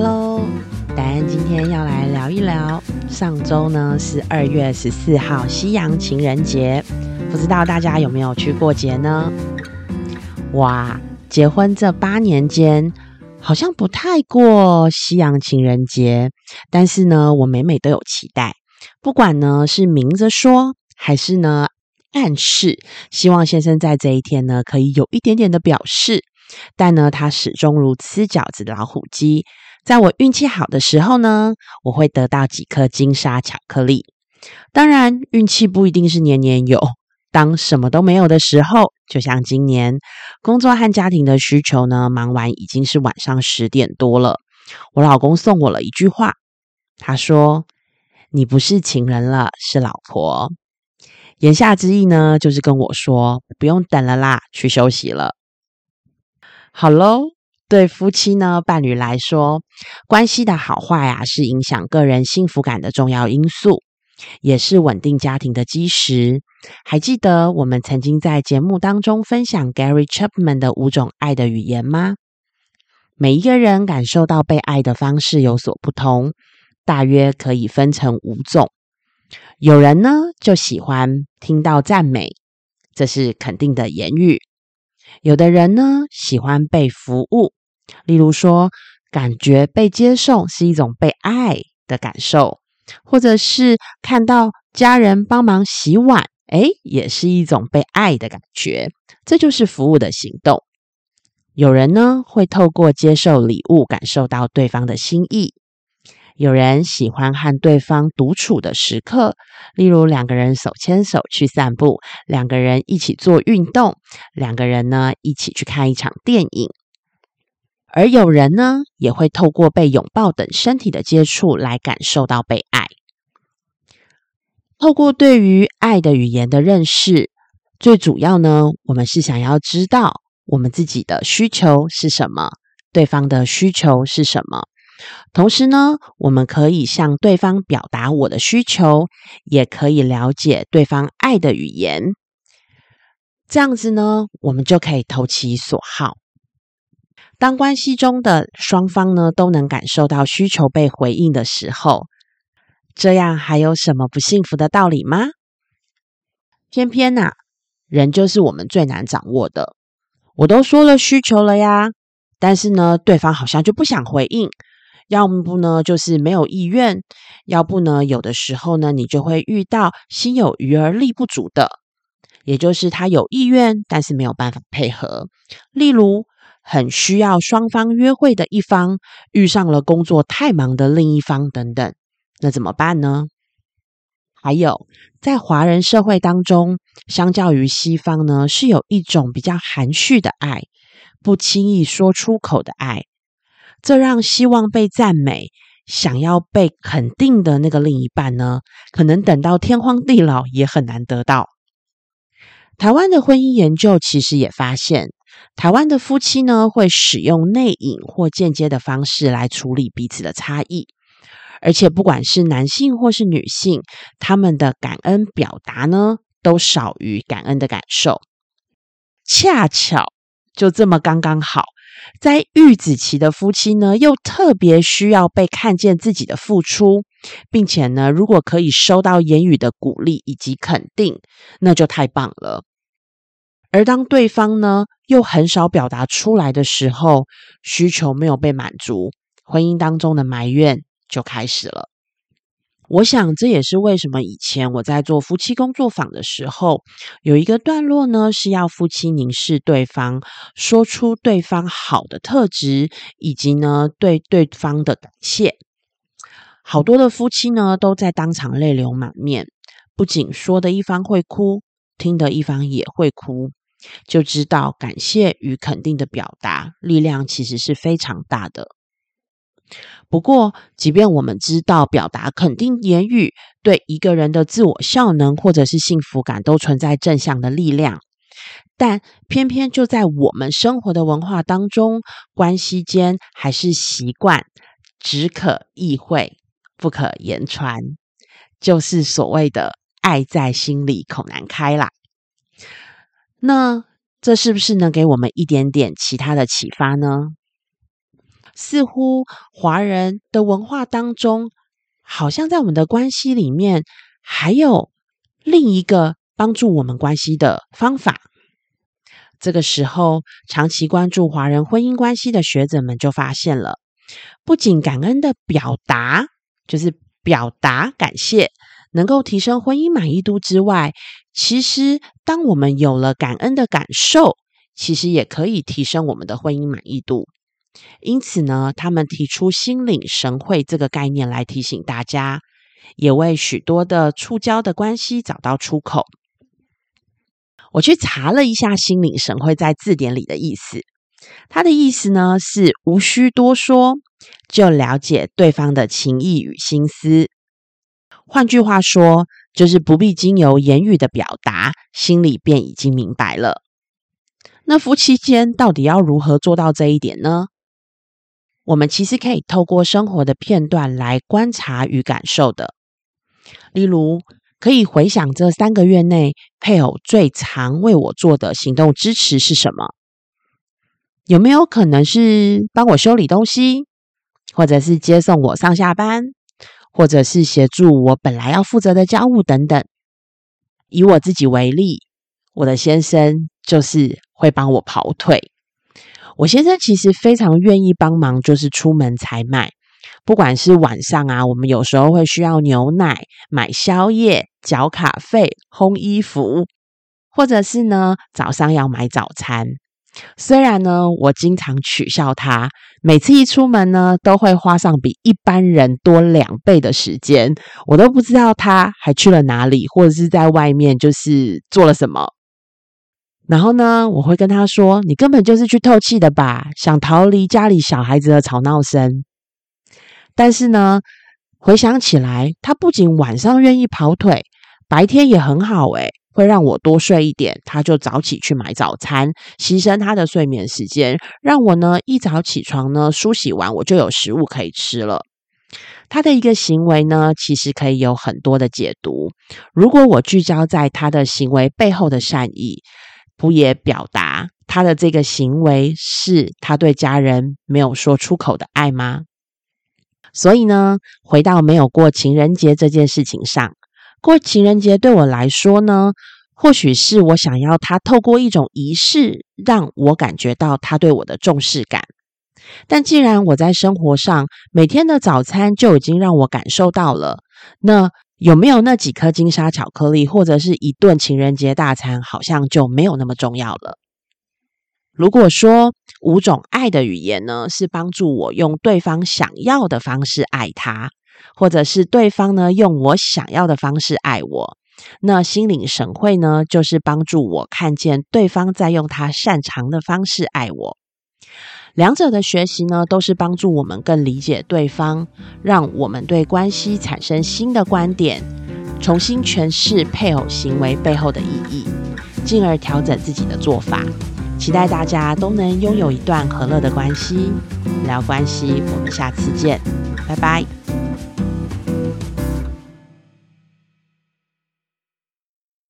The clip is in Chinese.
Hello，答案今天要来聊一聊。上周呢是二月十四号，西洋情人节，不知道大家有没有去过节呢？哇，结婚这八年间，好像不太过西洋情人节，但是呢，我每每都有期待，不管呢是明着说，还是呢暗示，希望先生在这一天呢可以有一点点的表示。但呢，他始终如吃饺子的老虎机。在我运气好的时候呢，我会得到几颗金沙巧克力。当然，运气不一定是年年有。当什么都没有的时候，就像今年，工作和家庭的需求呢，忙完已经是晚上十点多了。我老公送我了一句话，他说：“你不是情人了，是老婆。”言下之意呢，就是跟我说不用等了啦，去休息了。好喽，对夫妻呢，伴侣来说，关系的好坏啊，是影响个人幸福感的重要因素，也是稳定家庭的基石。还记得我们曾经在节目当中分享 Gary Chapman 的五种爱的语言吗？每一个人感受到被爱的方式有所不同，大约可以分成五种。有人呢，就喜欢听到赞美，这是肯定的言语。有的人呢喜欢被服务，例如说，感觉被接受是一种被爱的感受，或者是看到家人帮忙洗碗，诶，也是一种被爱的感觉。这就是服务的行动。有人呢会透过接受礼物感受到对方的心意。有人喜欢和对方独处的时刻，例如两个人手牵手去散步，两个人一起做运动，两个人呢一起去看一场电影。而有人呢也会透过被拥抱等身体的接触来感受到被爱。透过对于爱的语言的认识，最主要呢，我们是想要知道我们自己的需求是什么，对方的需求是什么。同时呢，我们可以向对方表达我的需求，也可以了解对方爱的语言。这样子呢，我们就可以投其所好。当关系中的双方呢都能感受到需求被回应的时候，这样还有什么不幸福的道理吗？偏偏呐，人就是我们最难掌握的。我都说了需求了呀，但是呢，对方好像就不想回应。要不呢，就是没有意愿；要不呢，有的时候呢，你就会遇到心有余而力不足的，也就是他有意愿，但是没有办法配合。例如，很需要双方约会的一方，遇上了工作太忙的另一方等等，那怎么办呢？还有，在华人社会当中，相较于西方呢，是有一种比较含蓄的爱，不轻易说出口的爱。这让希望被赞美、想要被肯定的那个另一半呢，可能等到天荒地老也很难得到。台湾的婚姻研究其实也发现，台湾的夫妻呢会使用内隐或间接的方式来处理彼此的差异，而且不管是男性或是女性，他们的感恩表达呢都少于感恩的感受。恰巧就这么刚刚好。在育子期的夫妻呢，又特别需要被看见自己的付出，并且呢，如果可以收到言语的鼓励以及肯定，那就太棒了。而当对方呢，又很少表达出来的时候，需求没有被满足，婚姻当中的埋怨就开始了。我想，这也是为什么以前我在做夫妻工作坊的时候，有一个段落呢，是要夫妻凝视对方，说出对方好的特质，以及呢对对方的感谢。好多的夫妻呢，都在当场泪流满面，不仅说的一方会哭，听的一方也会哭，就知道感谢与肯定的表达力量其实是非常大的。不过，即便我们知道表达肯定言语对一个人的自我效能或者是幸福感都存在正向的力量，但偏偏就在我们生活的文化当中，关系间还是习惯只可意会不可言传，就是所谓的爱在心里口难开啦。那这是不是能给我们一点点其他的启发呢？似乎华人的文化当中，好像在我们的关系里面，还有另一个帮助我们关系的方法。这个时候，长期关注华人婚姻关系的学者们就发现了，不仅感恩的表达，就是表达感谢，能够提升婚姻满意度之外，其实当我们有了感恩的感受，其实也可以提升我们的婚姻满意度。因此呢，他们提出心领神会这个概念来提醒大家，也为许多的触礁的关系找到出口。我去查了一下“心领神会”在字典里的意思，它的意思呢是无需多说就了解对方的情意与心思。换句话说，就是不必经由言语的表达，心里便已经明白了。那夫妻间到底要如何做到这一点呢？我们其实可以透过生活的片段来观察与感受的，例如。可以回想这三个月内配偶最常为我做的行动支持是什么？有没有可能是帮我修理东西，或者是接送我上下班，或者是协助我本来要负责的家务等等？以我自己为例，我的先生就是会帮我跑腿。我先生其实非常愿意帮忙，就是出门采买。不管是晚上啊，我们有时候会需要牛奶、买宵夜、缴卡费、烘衣服，或者是呢早上要买早餐。虽然呢，我经常取笑他，每次一出门呢，都会花上比一般人多两倍的时间，我都不知道他还去了哪里，或者是在外面就是做了什么。然后呢，我会跟他说：“你根本就是去透气的吧，想逃离家里小孩子的吵闹声。”但是呢，回想起来，他不仅晚上愿意跑腿，白天也很好诶，会让我多睡一点，他就早起去买早餐，牺牲他的睡眠时间，让我呢一早起床呢梳洗完，我就有食物可以吃了。他的一个行为呢，其实可以有很多的解读。如果我聚焦在他的行为背后的善意，不也表达他的这个行为是他对家人没有说出口的爱吗？所以呢，回到没有过情人节这件事情上，过情人节对我来说呢，或许是我想要他透过一种仪式，让我感觉到他对我的重视感。但既然我在生活上每天的早餐就已经让我感受到了，那有没有那几颗金沙巧克力，或者是一顿情人节大餐，好像就没有那么重要了。如果说五种爱的语言呢，是帮助我用对方想要的方式爱他，或者是对方呢用我想要的方式爱我，那心领神会呢，就是帮助我看见对方在用他擅长的方式爱我。两者的学习呢，都是帮助我们更理解对方，让我们对关系产生新的观点，重新诠释配偶行为背后的意义，进而调整自己的做法。期待大家都能拥有一段和乐的关系，聊关系，我们下次见，拜拜。